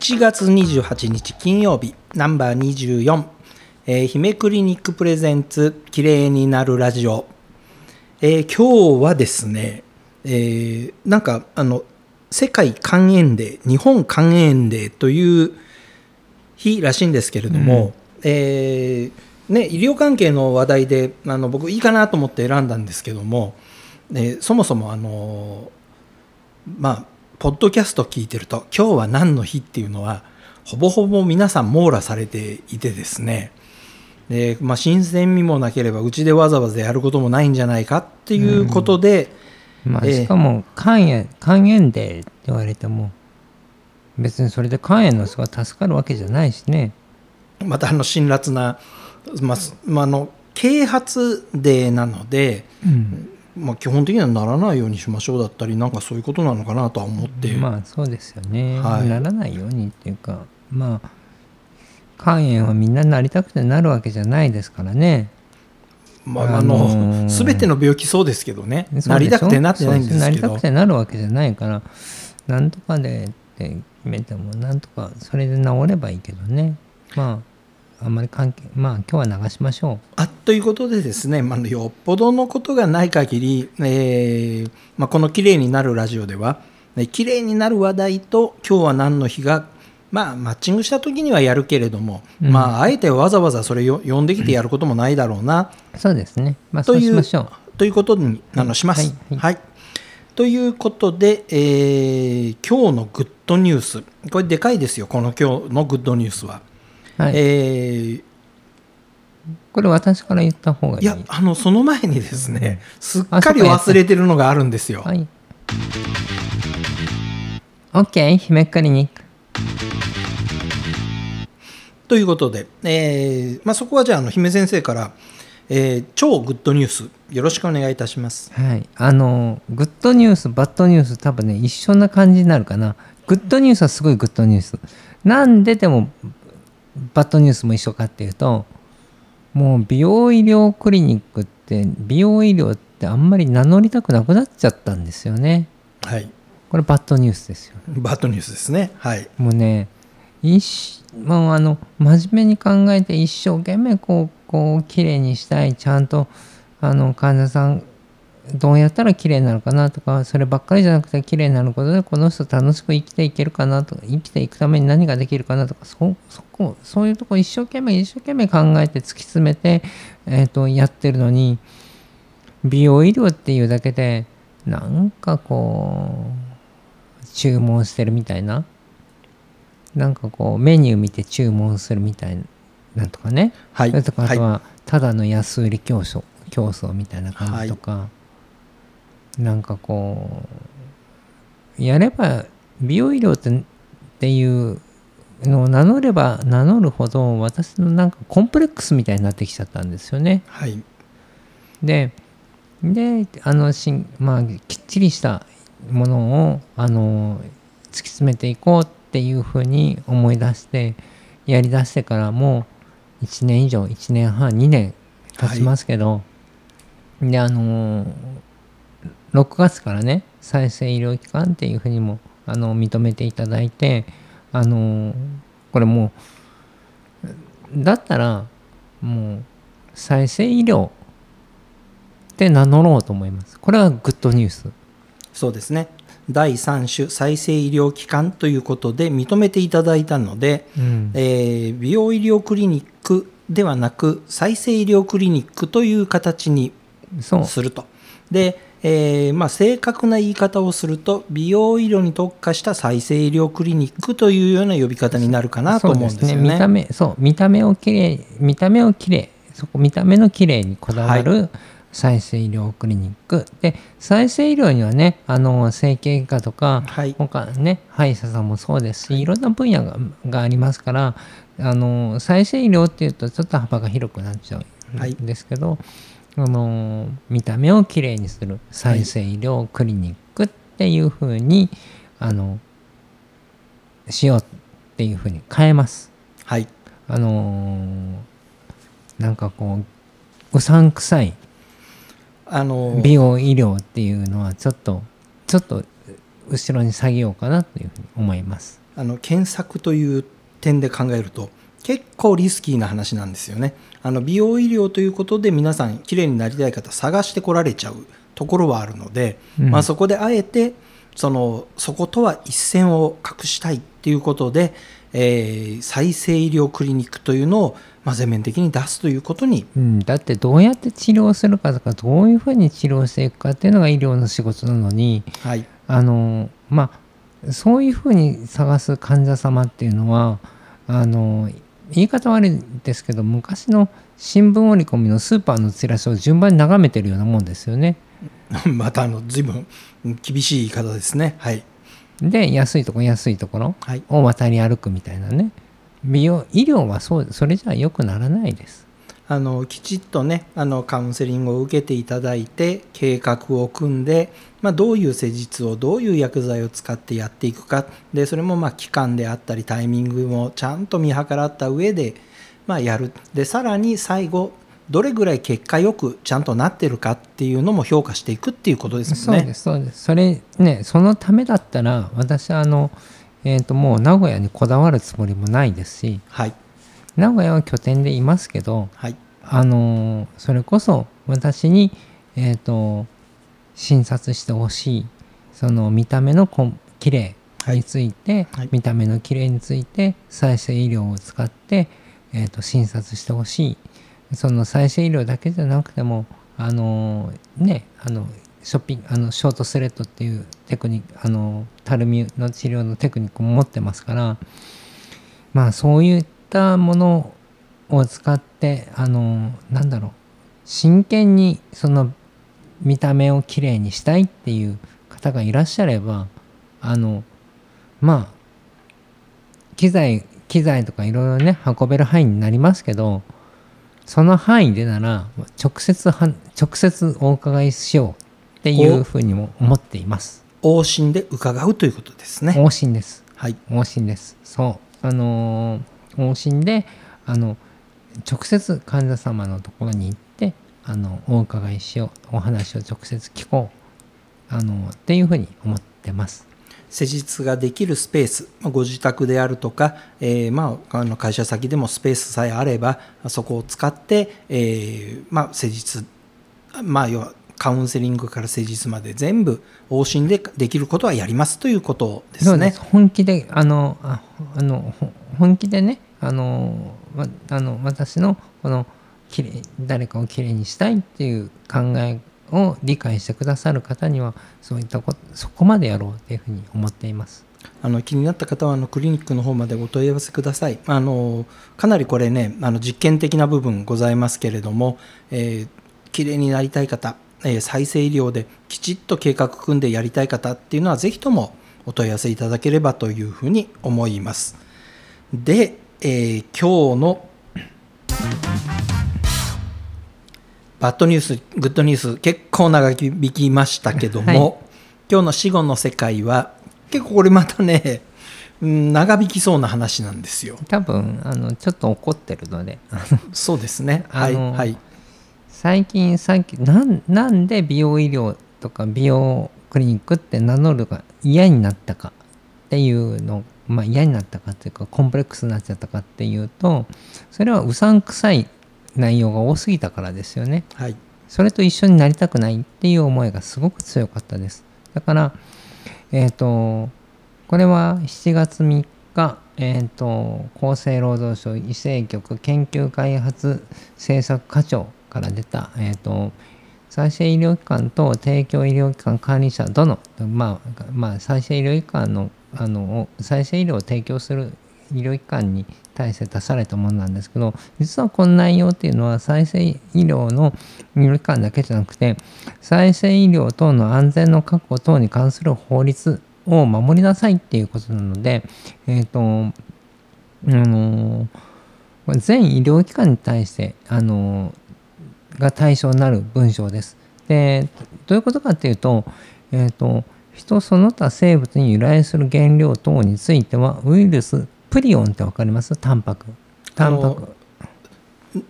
1月28日金曜日ナンバー24、えー、姫クリニックプレゼンツ綺麗になるラジオ、えー、今日はですね、えー、なんかあの世界肝炎デー日本肝炎デーという日らしいんですけれども、うん、えー、ね、医療関係の話題であの僕いいかなと思って選んだんですけども、えー、そもそもあのまあポッドキャスト聞いてると今日は何の日っていうのはほぼほぼ皆さん網羅されていてですね。で、まあ、新鮮味もなければうちでわざわざやることもないんじゃないかっていうことで、うん、まあ、しかも肝炎肝炎でって言われても別にそれで肝炎の人が助かるわけじゃないしね。またあの辛辣な、まあ、まあ、の啓発デーなので、うんまあ、基本的にはならないようにしましょうだったりなんかそういうことなのかなとは思って。まあそうですよね、はい、ならないようにっていうかまあ肝炎はみんななりたくてなるわけじゃないですからね。まあ、あの、ー、全ての病気そうですけどね。なりたくてなってないんですけど。なりたくてなるわけじゃないからなんとかでって決めてもなんとかそれで治ればいいけどね。まああんまり関係まあ今日は流しましょう。あということでですね、まあ、よっぽどのことがない限り、えーまあ、この「きれいになるラジオ」ではきれいになる話題と今日は何の日が、まあ、マッチングした時にはやるけれども、うん、まああえてわざわざそれを呼んできてやることもないだろうな、うん、そうですね、まあ、そうしましょう。ということにあのします。はい、はい。はい。ということで、えー、今日のグッドニュース。これでかいですよこの今日のグッドニュースは。はい、えー、これ私から言った方がいいいやあのその前にですねすっかり忘れてるのがあるんですよ。はい、OK 姫クリニック。ということで、えーまあ、そこはじゃああの姫先生から、えー、超グッドニュースよろしくお願いいたします。はい、あのグッドニュースバッドニュース多分ね一緒な感じになるかな。グッドニュースはすごいグッドニュース。なんででもバッドニュースも一緒かっていうともう美容医療クリニックって美容医療ってあんまり名乗りたくなくなっちゃったんですよね。はい。これバッドニュースですよ。バッドニュースですね。はい。もうね、一もうあの真面目に考えて一生懸命こうこう綺麗にしたいちゃんとあの患者さんどうやったら綺麗になるかなとかそればっかりじゃなくて綺麗になることでこの人楽しく生きていけるかなとか生きていくために何ができるかなとかそそこそういうとこ一生懸命一生懸命考えて突き詰めて、えーと、やってるのに美容医療っていうだけでなんかこう注文してるみたいななんかこうメニュー見て注文するみたいななんとかね、はい、それとかあとはただの安売り競争競争みたいな感じとか。はいなんかこうやれば美容医療っていうのを名乗れば名乗るほど私のなんかコンプレックスみたいになってきちゃったんですよね。はい、でであのしまあきっちりしたものをあの突き詰めていこうっていうふうに思い出してやりだしてからもう1年以上1年半2年経ちますけど、はい、であの6月からね再生医療機関っていうふうにもあの認めていただいてあのこれもうだったらもう再生医療って名乗ろうと思います。これはグッドニュース。そうですね。第3種再生医療機関ということで認めていただいたので、うん、えー、美容医療クリニックではなく再生医療クリニックという形にすると。でえー、まあ、正確な言い方をすると美容医療に特化した再生医療クリニックというような呼び方になるかなと思うんですよね。ね。見た目そう見た目をきれい見た目をきれいそこ見た目のきれいにこだわる、再生医療クリニック。で再生医療にはねあの整形外科とか、はい、他ね歯医者さんもそうですしいろんな分野ががありますからあの再生医療っていうとちょっと幅が広くなっちゃうんですけど、はいあの見た目をきれいにする再生医療クリニックっていうふうに、あのしようっていうふうに変えます。はい。あのなんかこううさんくさいあの美容医療っていうのはちょっとちょっと後ろに下げようかなというふうに思います。あの検索という点で考えると結構リスキーな話なんですよね。あの美容医療ということで皆さん綺麗になりたい方探してこられちゃうところはあるので、うん。まあ、そこであえてそのそことは一線を画したいっていうことで、えー再生医療クリニックというのを、まあ、全面的に出すということに。うん、だってどうやって治療するかとかどういうふうに治療していくかっていうのが医療の仕事なのにはい。あのまあそういうふうに探す患者様っていうのはあの言い方悪いですけど昔の新聞折り込みのスーパーのチラシを順番に眺めてるようなもんですよね。またあの随分厳しい言い方ですね。はい、で安いとこ安いところはいを渡り歩くみたいなね美容医療はそうそれじゃ良くならないです。あのきちっとねあのカウンセリングを受けていただいて計画を組んで、まあ、どういう施術をどういう薬剤を使ってやっていくか。でそれもまあ期間であったりタイミングもちゃんと見計らった上で、まあ、やる。でさらに最後どれぐらい結果よくちゃんとなってるかっていうのも評価していくっていうことですね。そうですそうです。それねそのためだったら私はあの、えー、ともう名古屋にこだわるつもりもないですしはい名古屋は拠点でいますけどはい。あのそれこそ私に、えー、と診察してほしいその見た目のこん綺麗について、はい。見た目の綺麗について再生医療を使って、えー、と診察してほしい。その再生医療だけじゃなくてもあのねあのショッピングあのショートスレッドっていうテクニックあのたるみの治療のテクニックも持ってますからまあそういったものを使ってあのなんだろう真剣にその見た目をきれいにしたいっていう方がいらっしゃればあのまあ機材機材とかいろいろね運べる範囲になりますけどその範囲でなら直接は直接お伺いしようっていうふうにも思っています。往診で伺うということですね。往診です。はい往診です。そう。あのー往診で、あの、直接患者様のところに行って、あの、お伺いしよう。お話を直接聞こう。あの、っていうふうに思ってます。施術ができるスペースまあご自宅であるとか、えーまあ、あの会社先でもスペースさえあればそこを使って、えーまあ、施術、まあ、要はカウンセリングから施術まで全部往診でできることはやりますということですねそうです。。本気で、あの、ああの、ほ本気でね、あの、わあの私のこのきれ誰かをきれいにしたいっていう考えを理解してくださる方にはそういったことそこまでやろうっていうふうに思っています。あの気になった方はあのクリニックの方までお問い合わせください。あのかなりこれねあの実験的な部分ございますけれども、えー、綺麗になりたい方、えー再生医療できちっと計画組んでやりたい方っていうのはぜひともお問い合わせいただければというふうに思います。で、えー今日のバッドニュース、グッドニュース、結構長引きましたけども、はい今日の死後の世界は、結構これまたね、うん長引きそうな話なんですよ。多分あのちょっと怒ってるので そうですね。はい、はい。最近さっきなんなんで美容医療とか美容クリニックって名乗るが嫌になったかっていうのまあ嫌になったかっていうかコンプレックスになっちゃったかっていうとそれはうさんくさい内容が多すぎたからですよね。はい。それと一緒になりたくないっていう思いがすごく強かったです。だから、えっ、と、これは7月3日、えっ、と、厚生労働省医政局研究開発政策課長から出た、えっ、と、再生医療機関と提供医療機関管理者どの、まあ、まあ、再生医療機関の、あの、再生医療を提供する医療機関に対して出されたものなんですけど実はこの内容っていうのは再生医療の医療機関だけじゃなくて再生医療等の安全の確保等に関する法律を守りなさいっていうことなのでえっ、とあの全医療機関に対してあのが対象になる文章です。でどういうことかっていうと,、えー、と人その他生物に由来する原料等についてはウイルスプリオンって分かります？タンパク。タンパク。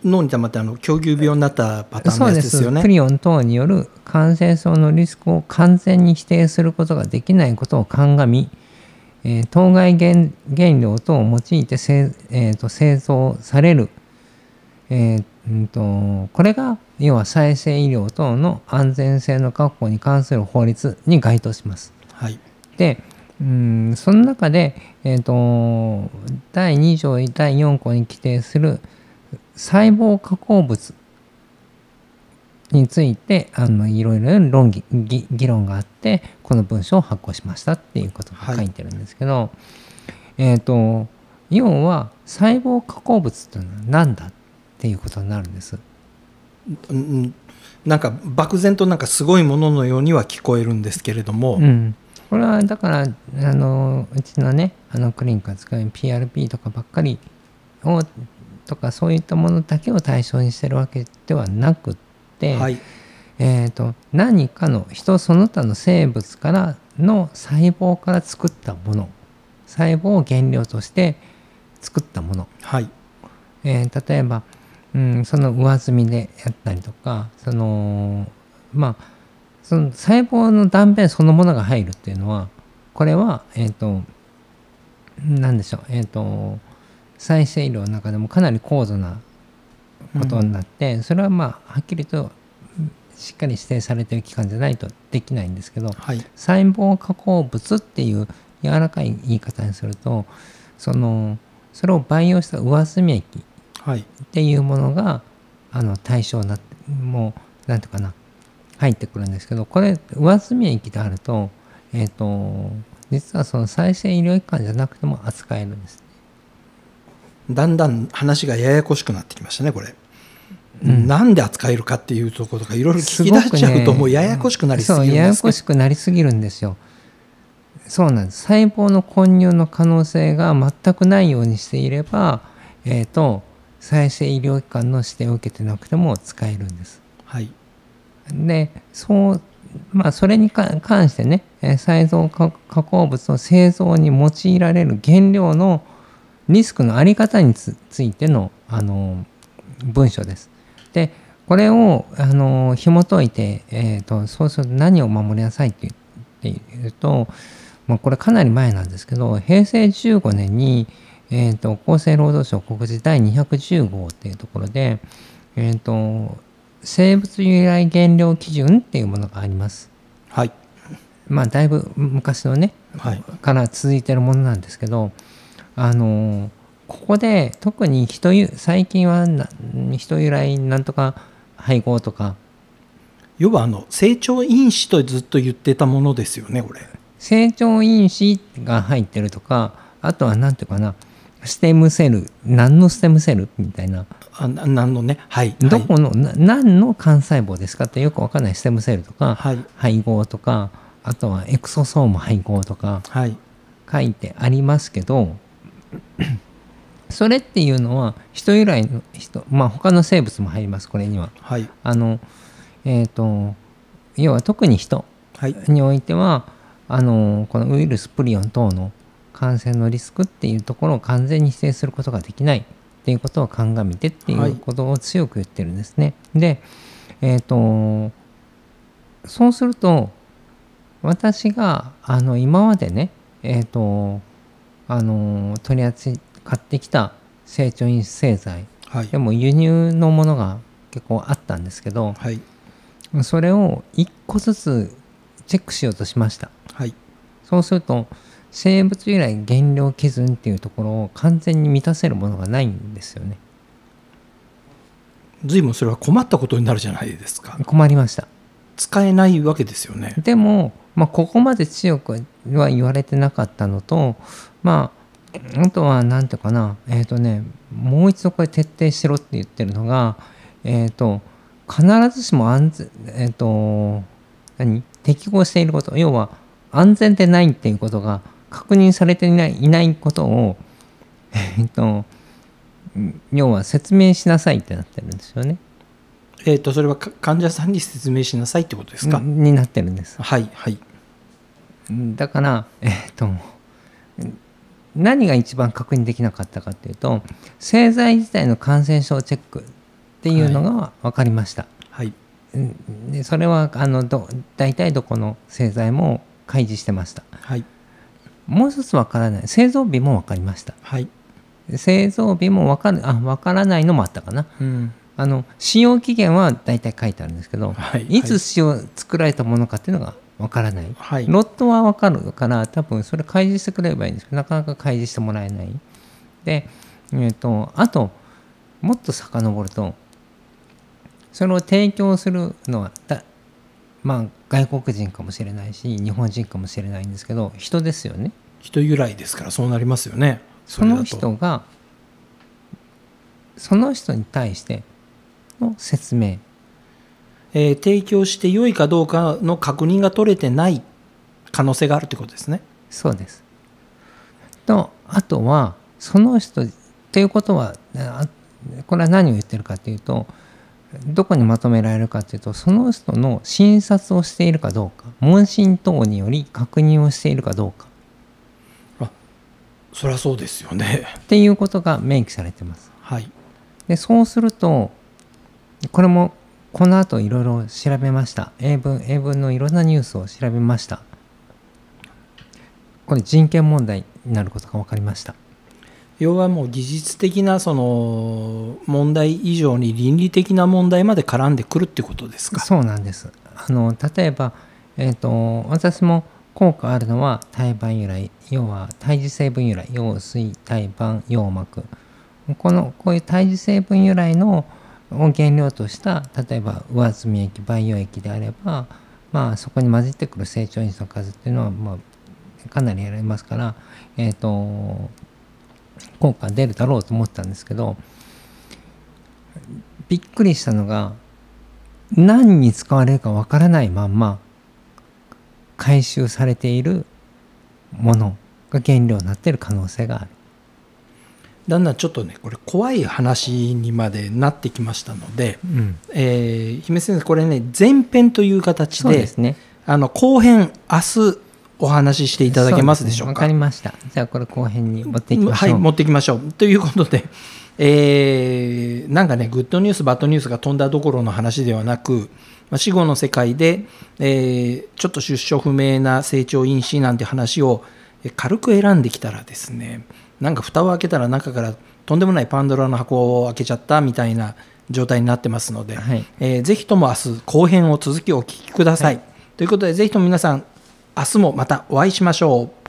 脳に溜まってあの狂牛病になったパターンのやつですすよね。プリオン等による感染症のリスクを完全に否定することができないことを鑑み、えー当該原原料等を用いて製,、えーと製造される、えーうんとこれが要は再生医療等の安全性の確保に関する法律に該当します。はいでうんその中で、えー、と第2条第4項に規定する細胞加工物についてあのいろいろ論議議議論があってこの文章を発行しましたっていうことが書いてるんですけど、えっ、と要は細胞加工物というのは何だっていうことになるんです。うんなんか漠然となんかすごいもののようには聞こえるんですけれども、うん、これはだからあのうちのねあのクリニックが使う PRP とかばっかりをとかそういったものだけを対象にしてるわけではなくって、はい。えー、と何かの人その他の生物からの細胞から作ったもの細胞を原料として作ったもの。はい。えー例えば、うん、その上積みでやったりとかそのまあその細胞の断片そのものが入るっていうのはこれはえっ、と何でしょうえっ、と再生医療の中でもかなり高度なことになって、それはまあはっきりとうんしっかり指定されてる期間じゃないとできないんですけどはい。細胞加工物っていう柔らかい言い方にするとそのそれを培養した上澄み液はいっていうものがあの対象になもうなんていうかな入ってくるんですけどこれ上澄み液であるとえっ、と実はその再生医療機関じゃなくても扱えるんです。だんだん話がややこしくなってきましたねこれ、うん。なんで扱えるかっていうところとかいろいろ聞き出しちゃうともうややこしくなりすぎるんですけどややこしくなりすぎるんですよ。そうなんです。細胞の混入の可能性が全くないようにしていれば、えー、と再生医療機関の指定を受けてなくても使えるんです。はいでそうまあそれにか関してねえー細胞加加工物の製造に用いられる原料のリスクのあり方につついてのあの文書です。でこれをあの紐解いて、えー、とそうすると何を守りなさいって言って言うと、まあ、これかなり前なんですけど平成15年に、えー、と厚生労働省告示第210号っていうところで、えー、と生物由来原料基準っていうものがあります。はい。まあだいぶ昔のねはい。から続いてるものなんですけどあのここで特に人ゆ最近はな人由来なんとか配合とか。要はあの成長因子とずっと言ってたものですよねこれ。成長因子が入ってるとかあとは何ていうかなステムセル何のステムセルみたいな。あななんのね？はいどこの、な何の幹細胞ですかってよくわかんない。ステムセルとかはい。配合とかあとはエクソソーム配合とかはい。書いてありますけどそれっていうのは人由来の人まあ他の生物も入りますこれには。はい。あのえっ、と要は特に人はい。においてはあのこのウイルスプリオン等の感染のリスクっていうところを完全に否定することができない。っていうことを鑑みてっていうことを強く言ってるんですね。でえっ、とそうすると私があの今までねえっ、とあの取り扱ってきた成長因子製剤はい。でも輸入のものが結構あったんですけどはい。それを一個ずつチェックしようとしました。はい。そうすると生物由来原料基準っていうところを完全に満たせるものがないんですよね。随分それは困ったことになるじゃないですか。困りました。使えないわけですよね。でも、まあ、ここまで強くは言われてなかったのとまああとは何ていうかな。えっ、とねもう一度これ徹底しろって言ってるのがえっ、と必ずしも安全えっ、と何？適合していること。要は安全でないっていうことが確認されていないいないことをえっ、と要は説明しなさいってなってるんですよね。えっ、とそれはか患者さんに説明しなさいってことですか、になってるんです。はいはいだから、えっと何が一番確認できなかったかっていうと製剤自体の感染症チェックっていうのが分かりました。はいうんでそれはあのど大体どこの製剤も開示してました。はいもう一つわからない。製造日も分かりました。はい、製造日も分かるあ分からないのもあったかな。うん。あの使用期限は大体書いてあるんですけど、はい。いつ使用作られたものかっていうのが分からない、はい。ロットは分かるから多分それ開示してくれればいいんですけどなかなか開示してもらえない。で、えー、とあともっと遡るとそれを提供するのはだまあ外国人かもしれないし日本人かもしれないんですけど人ですよね人由来ですからそうなりますよね。その人がその人に対しての説明。えー提供して良いかどうかの確認が取れてない可能性があるということですね。そうです。とあとはその人ということはあこれは何を言ってるかというとどこにまとめられるかというとその人の診察をしているかどうか問診等により確認をしているかどうかそりゃそうですよね。っていうことが明記されてます。はい。でそうするとこれもこの後いろいろ調べました。英文英文のいろんなニュースを調べました。これ人権問題になることが分かりました。要はもう技術的なその問題以上に倫理的な問題まで絡んでくるってことですか？そうなんです。あの例えば、えー、と私も効果あるのは胎盤由来要は胎児成分由来羊水胎盤羊膜。このこういう胎児成分由来のを原料とした例えば上澄み液培養液であればまあそこに混じってくる成長因子の数っていうのは、まあ、かなりやられますから、えー、と効果出るだろうと思ったんですけどびっくりしたのが何に使われるかわからないまんま回収されているものが原料になっている可能性がある。だんだんちょっとねこれ怖い話にまでなってきましたので、うん、えー姫先生これね前編という形でそうですね。あの後編明日お話ししていただけますでしょうか？わかりました。じゃあこれ後編に持っていきましょう。はい持っていきましょうということで、えーなんかねグッドニュースバッドニュースが飛んだどころの話ではなく、まあ、死後の世界で、えーちょっと出所不明な成長因子なんて話をえー軽く選んできたらですねなんか蓋を開けたら中からとんでもないパンドラの箱を開けちゃったみたいな状態になってますので、はいえーぜひとも明日後編を続きお聞きください。ということでぜひとも皆さん明日もまたお会いしましょう。